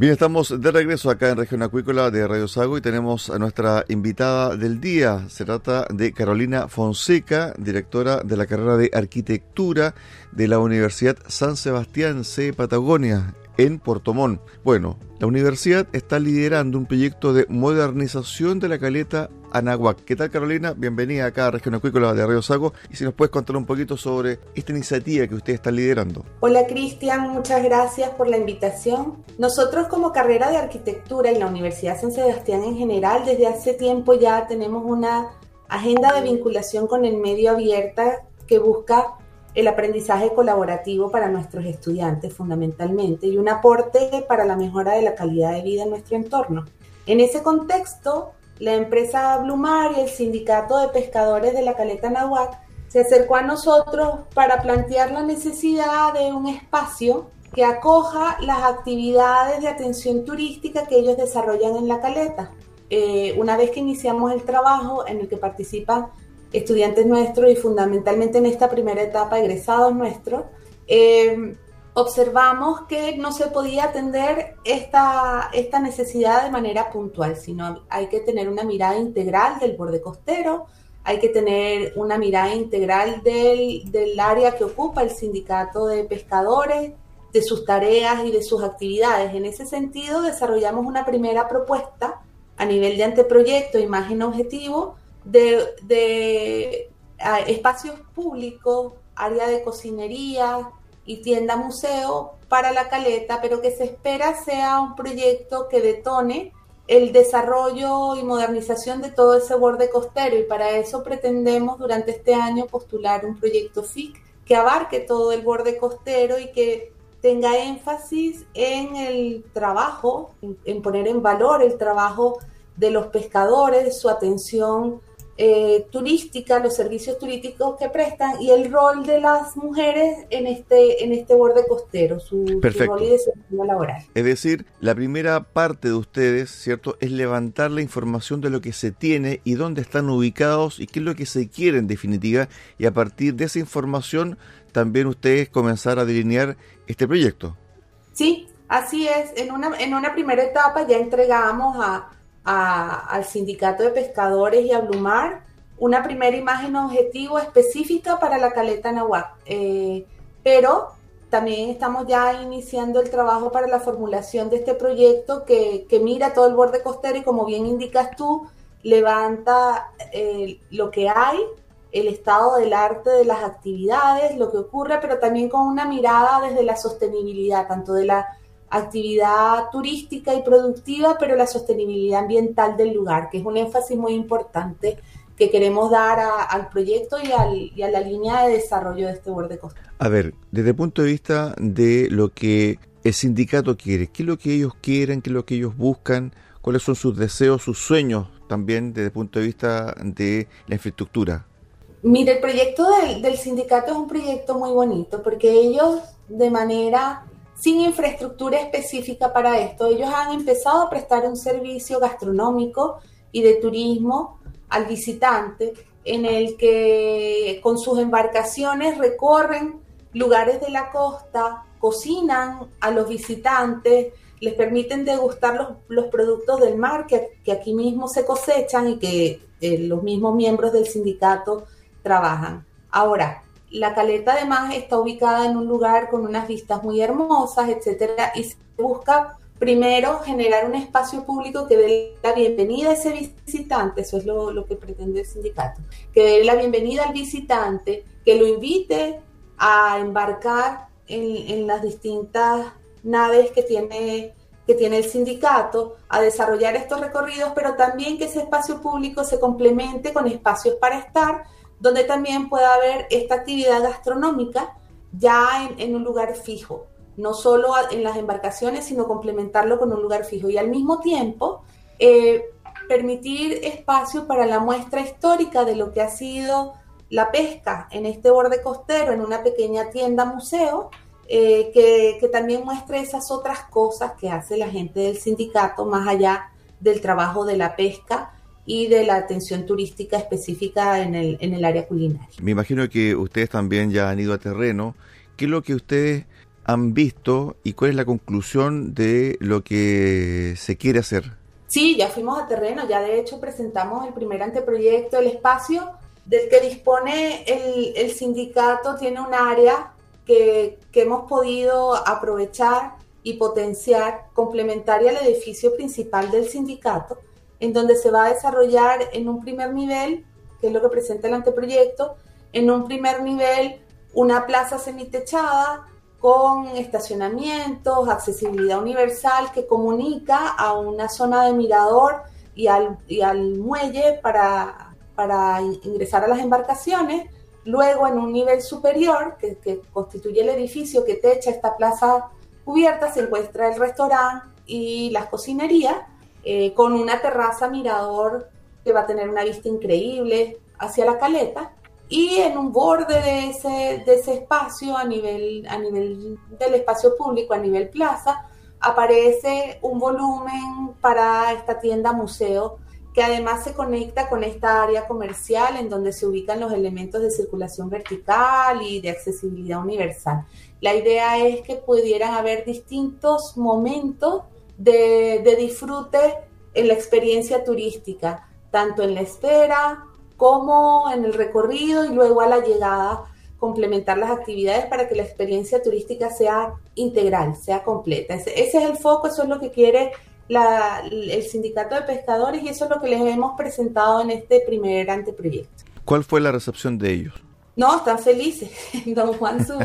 Bien, estamos de regreso acá en Región Acuícola de Radio Sago y tenemos a nuestra invitada del día. Se trata de Carolina Fonseca, directora de la carrera de Arquitectura de la Universidad San Sebastián C. Patagonia en Puerto Montt. Bueno, la universidad está liderando un proyecto de modernización de la caleta Anahuac. ¿Qué tal Carolina? Bienvenida acá a Región Acuícola de Río Sago y si nos puedes contar un poquito sobre esta iniciativa que usted está liderando. Hola Cristian, muchas gracias por la invitación. Nosotros como carrera de arquitectura en la Universidad San Sebastián en general, desde hace tiempo ya tenemos una agenda de vinculación con el medio abierta que busca el aprendizaje colaborativo para nuestros estudiantes fundamentalmente y un aporte para la mejora de la calidad de vida en nuestro entorno. En ese contexto, la empresa Blumar y el sindicato de pescadores de la Caleta Nahuac se acercó a nosotros para plantear la necesidad de un espacio que acoja las actividades de atención turística que ellos desarrollan en la caleta. Eh, una vez que iniciamos el trabajo en el que participan estudiantes nuestros y fundamentalmente en esta primera etapa egresados nuestros, eh, observamos que no se podía atender esta, esta necesidad de manera puntual, sino hay que tener una mirada integral del borde costero, hay que tener una mirada integral del, del área que ocupa el sindicato de pescadores, de sus tareas y de sus actividades. En ese sentido, desarrollamos una primera propuesta a nivel de anteproyecto, imagen objetivo, de, espacios públicos, área de cocinería, y tienda museo para la caleta, pero que se espera sea un proyecto que detone el desarrollo y modernización de todo ese borde costero. Y para eso pretendemos durante este año postular un proyecto FIC que abarque todo el borde costero y que tenga énfasis en el trabajo, en, poner en valor el trabajo de los pescadores, su atención eh, turística, los servicios turísticos que prestan y el rol de las mujeres en este, en este borde costero, su, rol y desarrollo laboral. Es decir, la primera parte de ustedes, ¿cierto?, es levantar la información de lo que se tiene y dónde están ubicados y qué es lo que se quiere en definitiva, y a partir de esa información también ustedes comenzar a delinear este proyecto. Sí, así es. En una, en una primera etapa ya entregamos a al sindicato de pescadores y a Blumar una primera imagen objetivo específica para la caleta Nahuac. Eh, pero también estamos ya iniciando el trabajo para la formulación de este proyecto que, mira todo el borde costero y como bien indicas tú, levanta eh, lo que hay, el estado del arte de las actividades, lo que ocurre, pero también con una mirada desde la sostenibilidad, tanto de la actividad turística y productiva, pero la sostenibilidad ambiental del lugar, que es un énfasis muy importante que queremos dar al proyecto y, a la línea de desarrollo de este borde costero. A ver, desde el punto de vista de lo que el sindicato quiere, ¿qué es lo que ellos quieren, qué es lo que ellos buscan, cuáles son sus deseos, sus sueños también desde el punto de vista de la infraestructura? Mire, el proyecto del, del sindicato es un proyecto muy bonito porque ellos de manera sin infraestructura específica para esto. Ellos han empezado a prestar un servicio gastronómico y de turismo al visitante, en el que con sus embarcaciones recorren lugares de la costa, cocinan a los visitantes, les permiten degustar los, productos del mar que, aquí mismo se cosechan y que eh, los mismos miembros del sindicato trabajan. Ahora, la caleta además está ubicada en un lugar con unas vistas muy hermosas, etcétera, y se busca primero generar un espacio público que dé la bienvenida a ese visitante, eso es lo, que pretende el sindicato, que dé la bienvenida al visitante, que lo invite a embarcar en, las distintas naves que tiene, que tiene el sindicato, a desarrollar estos recorridos, pero también que ese espacio público se complemente con espacios para estar, donde también pueda haber esta actividad gastronómica ya en un lugar fijo no solo en las embarcaciones, sino complementarlo con un lugar fijo. Y al mismo tiempo eh, permitir espacio para la muestra histórica de lo que ha sido la pesca en este borde costero, en una pequeña tienda museo, eh, que, que, también muestre esas otras cosas que hace la gente del sindicato más allá del trabajo de la pesca y de la atención turística específica en el, en el área culinaria. Me imagino que ustedes también ya han ido a terreno. ¿Qué es lo que ustedes han visto y cuál es la conclusión de lo que se quiere hacer? Sí, ya fuimos a terreno, ya de hecho presentamos el primer anteproyecto, el espacio del que dispone el, sindicato tiene un área que, que, hemos podido aprovechar y potenciar complementaria al edificio principal del sindicato, en donde se va a desarrollar en un primer nivel, que es lo que presenta el anteproyecto, en un primer nivel una plaza semitechada con estacionamientos, accesibilidad universal que comunica a una zona de mirador y al, al muelle para, para, ingresar a las embarcaciones. Luego, en un nivel superior, que, constituye el edificio que techa esta plaza cubierta, se encuentra el restaurante y las cocinerías, eh, con una terraza mirador que va a tener una vista increíble hacia la caleta y en un borde de ese, de ese espacio, a nivel, a nivel del espacio público, a nivel plaza, aparece un volumen para esta tienda museo que además se conecta con esta área comercial en donde se ubican los elementos de circulación vertical y de accesibilidad universal. La idea es que pudieran haber distintos momentos de, de disfrute en la experiencia turística, tanto en la espera, como en el recorrido y luego a la llegada complementar las actividades para que la experiencia turística sea integral, sea completa. Ese, es el foco, eso es lo que quiere el sindicato de pescadores y eso es lo que les hemos presentado en este primer anteproyecto. ¿Cuál fue la recepción de ellos? No, están felices. Don Juan, su,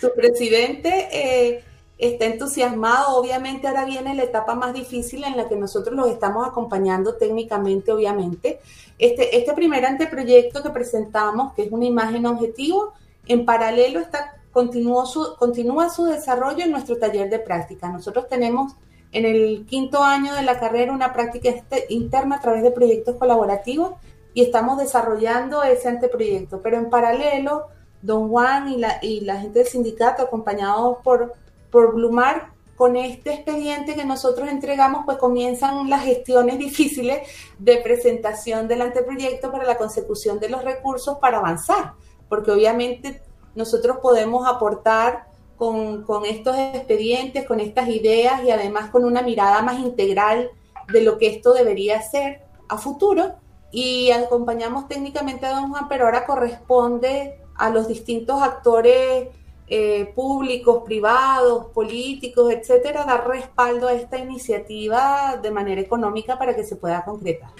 su presidente, eh, está entusiasmado. Obviamente ahora viene la etapa más difícil en la que nosotros los estamos acompañando técnicamente, obviamente. Este, este primer anteproyecto que presentamos, que es una imagen objetivo, en paralelo está, continúa, su, continúa su desarrollo en nuestro taller de práctica. Nosotros tenemos en el quinto año de la carrera una práctica este, interna a través de proyectos colaborativos y estamos desarrollando ese anteproyecto. Pero en paralelo, don Juan y la, y la gente del sindicato, acompañados por por Blumar, con este expediente que nosotros entregamos, pues comienzan las gestiones difíciles de presentación del anteproyecto para la consecución de los recursos para avanzar, porque obviamente nosotros podemos aportar con, estos expedientes, con estas ideas y además con una mirada más integral de lo que esto debería ser a futuro. Y acompañamos técnicamente a don Juan, pero ahora corresponde a los distintos actores eh, públicos, privados, políticos, etcétera, dar respaldo a esta iniciativa de manera económica para que se pueda concretar.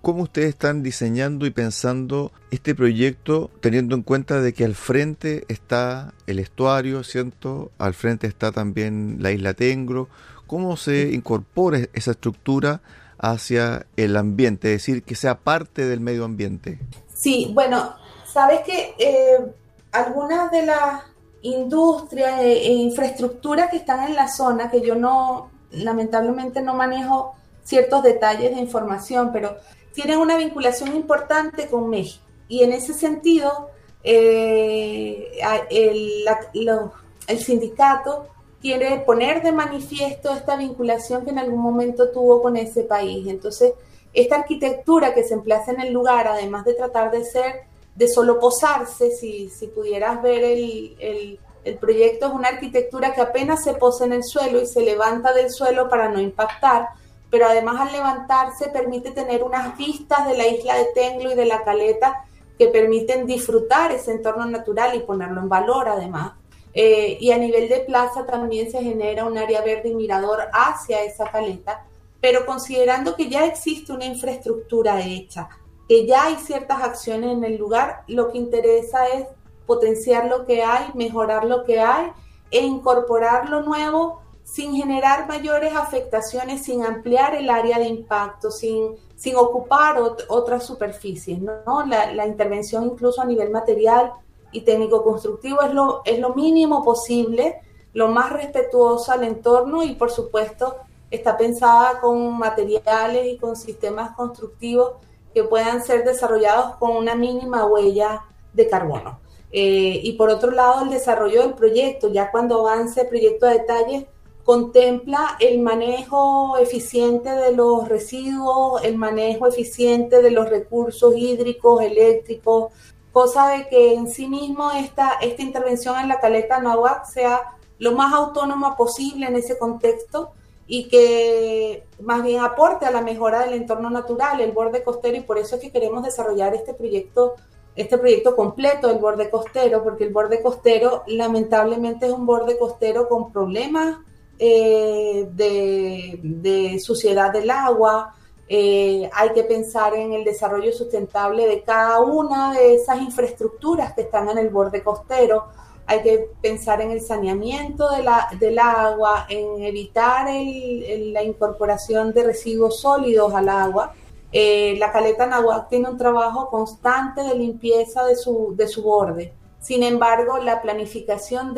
¿Cómo ustedes están diseñando y pensando este proyecto teniendo en cuenta de que al frente está el estuario, ¿cierto? Al frente está también la isla Tengro. ¿Cómo se incorpora esa estructura hacia el ambiente? Es decir, que sea parte del medio ambiente. Sí, bueno, sabes que eh, algunas de las industria e, e, infraestructura que están en la zona, que yo no, lamentablemente no manejo ciertos detalles de información, pero tienen una vinculación importante con México. Y en ese sentido, eh, el sindicato quiere poner de manifiesto esta vinculación que en algún momento tuvo con ese país. Entonces, esta arquitectura que se emplaza en el lugar, además de tratar de ser, de solo posarse, si, si pudieras ver el, el, el proyecto, es una arquitectura que apenas se posa en el suelo y se levanta del suelo para no impactar, pero además al levantarse permite tener unas vistas de la isla de Tenglo y de la caleta que permiten disfrutar ese entorno natural y ponerlo en valor además. Eh, y a nivel de plaza también se genera un área verde y mirador hacia esa caleta, pero considerando que ya existe una infraestructura hecha, que ya hay ciertas acciones en el lugar, lo que interesa es potenciar lo que hay, mejorar lo que hay e incorporar lo nuevo sin generar mayores afectaciones, sin ampliar el área de impacto, sin, sin ocupar otras superficies. ¿no? La, intervención incluso a nivel material y técnico constructivo es lo, es lo mínimo posible, lo más respetuoso al entorno y por supuesto está pensada con materiales y con sistemas constructivos que puedan ser desarrollados con una mínima huella de carbono. Eh, y por otro lado, el desarrollo del proyecto, ya cuando avance el proyecto a detalle, contempla el manejo eficiente de los residuos, el manejo eficiente de los recursos hídricos, eléctricos, cosa de que en sí mismo esta, esta intervención en la caleta Nahuac sea lo más autónoma posible en ese contexto y que más bien aporte a la mejora del entorno natural, el borde costero, y por eso es que queremos desarrollar este proyecto, este proyecto completo del borde costero, porque el borde costero lamentablemente es un borde costero con problemas eh, de, suciedad del agua, eh, hay que pensar en el desarrollo sustentable de cada una de esas infraestructuras que están en el borde costero, hay que pensar en el saneamiento de la, del agua, en evitar la incorporación de residuos sólidos al agua. Eh, la caleta Nahuac tiene un trabajo constante de limpieza de su, de su borde. Sin embargo, la planificación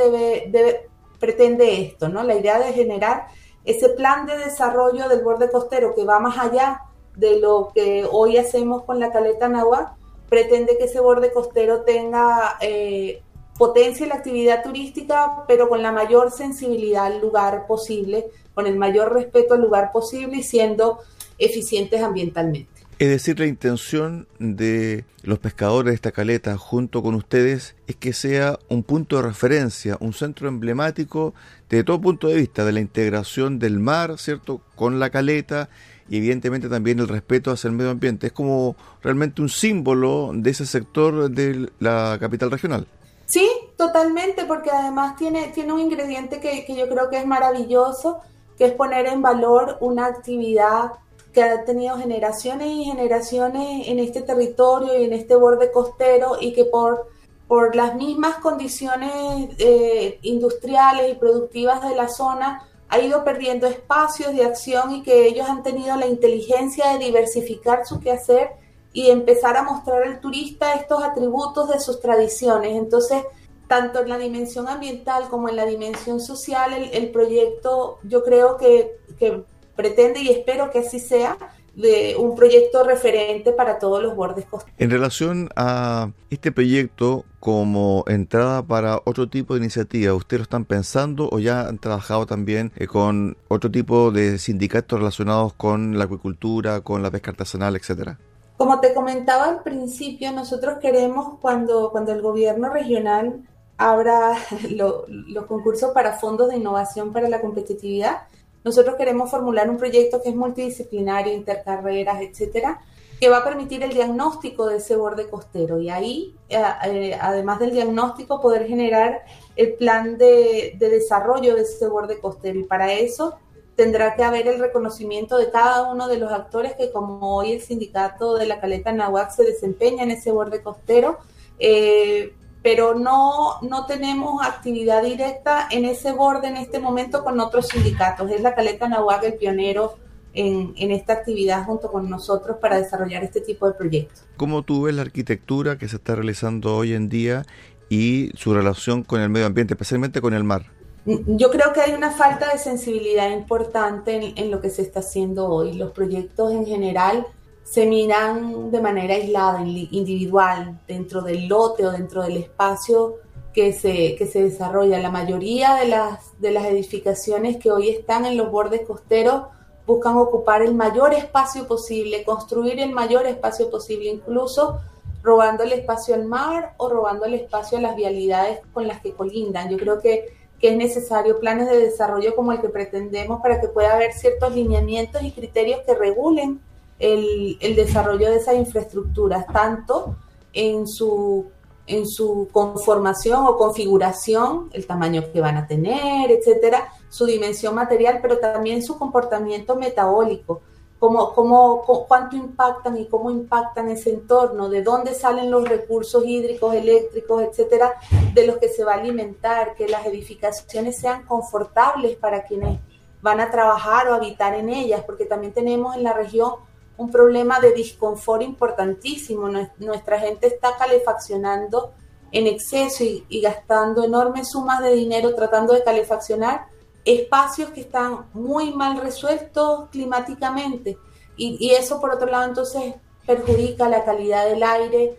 pretende esto, ¿no? La idea de generar ese plan de desarrollo del borde costero que va más allá de lo que hoy hacemos con la caleta Nahuatl, pretende que ese borde costero tenga eh, potencia la actividad turística, pero con la mayor sensibilidad al lugar posible, con el mayor respeto al lugar posible y siendo eficientes ambientalmente. Es decir, la intención de los pescadores de esta caleta junto con ustedes es que sea un punto de referencia, un centro emblemático de todo punto de vista, de la integración del mar, ¿cierto?, con la caleta y evidentemente también el respeto hacia el medio ambiente. Es como realmente un símbolo de ese sector de la capital regional. Sí, totalmente, porque además tiene, tiene un ingrediente que, que yo creo que es maravilloso, que es poner en valor una actividad que ha tenido generaciones y generaciones en este territorio y en este borde costero y que por, por las mismas condiciones eh, industriales y productivas de la zona ha ido perdiendo espacios de acción y que ellos han tenido la inteligencia de diversificar su quehacer y empezar a mostrar al turista estos atributos de sus tradiciones. Entonces, tanto en la dimensión ambiental como en la dimensión social, el, el proyecto yo creo que, que pretende y espero que así sea de un proyecto referente para todos los bordes costeros. En relación a este proyecto como entrada para otro tipo de iniciativa, ¿ustedes lo están pensando o ya han trabajado también eh, con otro tipo de sindicatos relacionados con la acuicultura, con la pesca artesanal, etcétera? Como te comentaba al principio, nosotros queremos cuando, cuando el gobierno regional abra los concursos para fondos de innovación para la competitividad, nosotros queremos formular un proyecto que es multidisciplinario, intercarreras, etcétera, que va a permitir el diagnóstico de ese borde costero y ahí, eh, eh, además del diagnóstico, poder generar el plan de, desarrollo de ese borde costero. Y para eso tendrá que haber el reconocimiento de cada uno de los actores que, como hoy el sindicato de la Caleta Nahuac se desempeña en ese borde costero, eh, pero no, no tenemos actividad directa en ese borde en este momento con otros sindicatos. Es la Caleta Nahuac el pionero en, en, esta actividad junto con nosotros para desarrollar este tipo de proyectos. ¿Cómo tú ves la arquitectura que se está realizando hoy en día y su relación con el medio ambiente, especialmente con el mar? Yo creo que hay una falta de sensibilidad importante en, en lo que se está haciendo hoy. Los proyectos en general se miran de manera aislada, individual, dentro del lote o dentro del espacio que se, que se desarrolla. La mayoría de las, de las edificaciones que hoy están en los bordes costeros buscan ocupar el mayor espacio posible, construir el mayor espacio posible, incluso robando el espacio al mar o robando el espacio a las vialidades con las que colindan. Yo creo que, es necesario planes de desarrollo como el que pretendemos para que pueda haber ciertos lineamientos y criterios que regulen el, el desarrollo de esas infraestructuras, tanto en su en su conformación o configuración, el tamaño que van a tener, etcétera, su dimensión material, pero también su comportamiento metabólico, cómo, cómo, cuánto impactan y cómo impactan ese entorno, de dónde salen los recursos hídricos, eléctricos, etcétera, de los que se va a alimentar, que las edificaciones sean confortables para quienes van a trabajar o habitar en ellas, porque también tenemos en la región un problema de disconfort importantísimo. Nuestra gente está calefaccionando en exceso y, gastando enormes sumas de dinero tratando de calefaccionar espacios que están muy mal resueltos climáticamente. Y, y, eso, por otro lado, entonces perjudica la calidad del aire.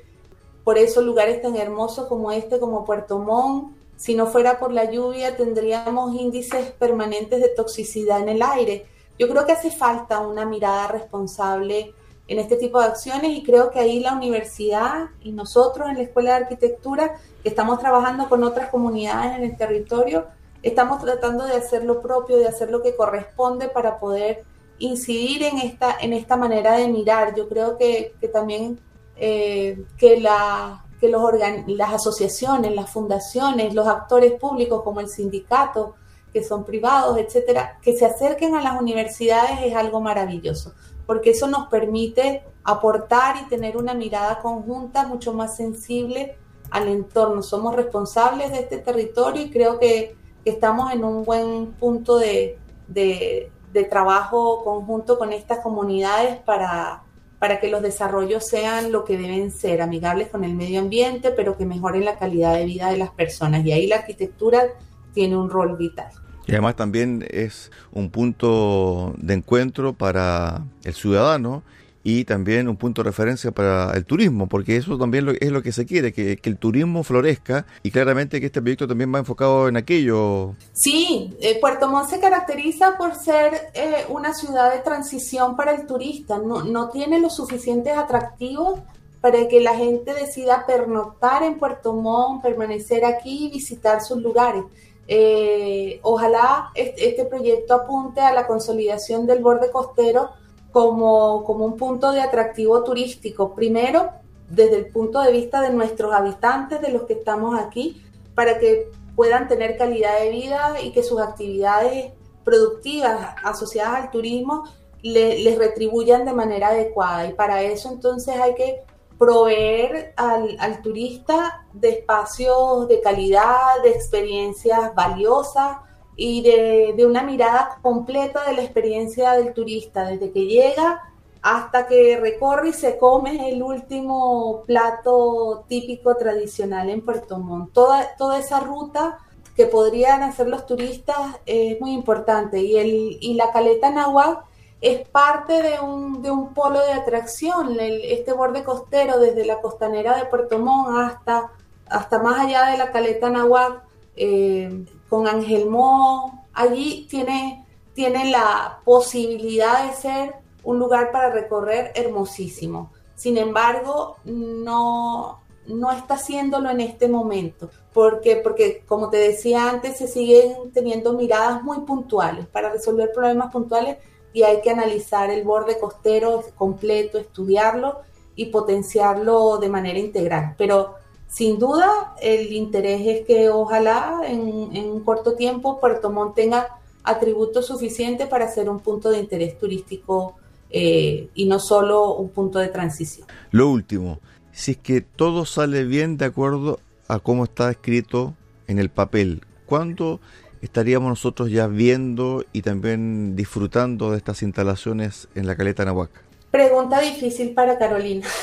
Por eso lugares tan hermosos como este, como Puerto Montt, si no fuera por la lluvia, tendríamos índices permanentes de toxicidad en el aire. Yo creo que hace falta una mirada responsable en este tipo de acciones y creo que ahí la universidad y nosotros en la Escuela de Arquitectura, que estamos trabajando con otras comunidades en el territorio, estamos tratando de hacer lo propio, de hacer lo que corresponde para poder incidir en esta, en esta manera de mirar. Yo creo que, también eh, que, la, que los las asociaciones, las fundaciones, los actores públicos como el sindicato, que son privados, etcétera, que se acerquen a las universidades es algo maravilloso, porque eso nos permite aportar y tener una mirada conjunta mucho más sensible al entorno. Somos responsables de este territorio y creo que, estamos en un buen punto de, de, trabajo conjunto con estas comunidades para, para que los desarrollos sean lo que deben ser, amigables con el medio ambiente, pero que mejoren la calidad de vida de las personas. Y ahí la arquitectura tiene un rol vital. Y además también es un punto de encuentro para el ciudadano y también un punto de referencia para el turismo, porque eso también es lo que se quiere, que, el turismo florezca y claramente que este proyecto también va enfocado en aquello. Sí, eh, Puerto Montt se caracteriza por ser eh, una ciudad de transición para el turista, no, no tiene los suficientes atractivos para que la gente decida pernoctar en Puerto Montt, permanecer aquí y visitar sus lugares. Eh, ojalá este, proyecto apunte a la consolidación del borde costero como, como un punto de atractivo turístico. Primero, desde el punto de vista de nuestros habitantes, de los que estamos aquí, para que puedan tener calidad de vida y que sus actividades productivas asociadas al turismo les retribuyan de manera adecuada. Y para eso entonces hay que proveer al, turista de espacios de calidad, de experiencias valiosas y de, una mirada completa de la experiencia del turista, desde que llega hasta que recorre y se come el último plato típico tradicional en Puerto Montt. Toda, toda esa ruta que podrían hacer los turistas es muy importante y, el, y la caleta Nahuatl es parte de un, de un polo de atracción, este borde costero desde la costanera de Puerto Montt hasta, hasta más allá de la caleta Nahuac, eh, con Ángel Mo, allí tiene, tiene la posibilidad de ser un lugar para recorrer hermosísimo. Sin embargo, no, no está haciéndolo en este momento. porque Porque, como te decía antes, se siguen teniendo miradas muy puntuales para resolver problemas puntuales y hay que analizar el borde costero completo, estudiarlo y potenciarlo de manera integral. Pero sin duda el interés es que ojalá en, un corto tiempo Puerto Montt tenga atributos suficientes para ser un punto de interés turístico eh, y no solo un punto de transición. Lo último, si es que todo sale bien de acuerdo a cómo está escrito en el papel, ¿cuándo estaríamos nosotros ya viendo y también disfrutando de estas instalaciones en la caleta Nahuac? Pregunta difícil para Carolina.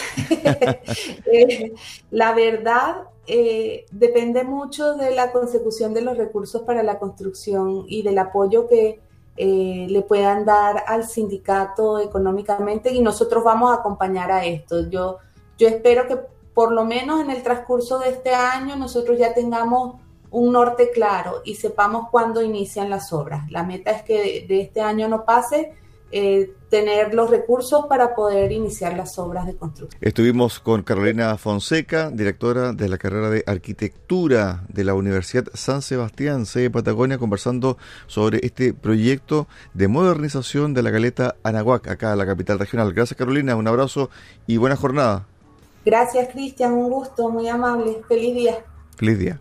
Eh, la verdad, eh, depende mucho de la consecución de los recursos para la construcción y del apoyo que eh, le puedan dar al sindicato económicamente y nosotros vamos a acompañar a esto. Yo, yo espero que por lo menos en el transcurso de este año nosotros ya tengamos un norte claro y sepamos cuándo inician las obras. La meta es que de, este año no pase eh, tener los recursos para poder iniciar las obras de construcción. Estuvimos con Carolina Fonseca, directora de la carrera de arquitectura de la Universidad San Sebastián, de Patagonia, conversando sobre este proyecto de modernización de la caleta Anahuac, acá en la capital regional. Gracias Carolina, un abrazo y buena jornada. Gracias Cristian, un gusto, muy amable. Feliz día. Feliz día.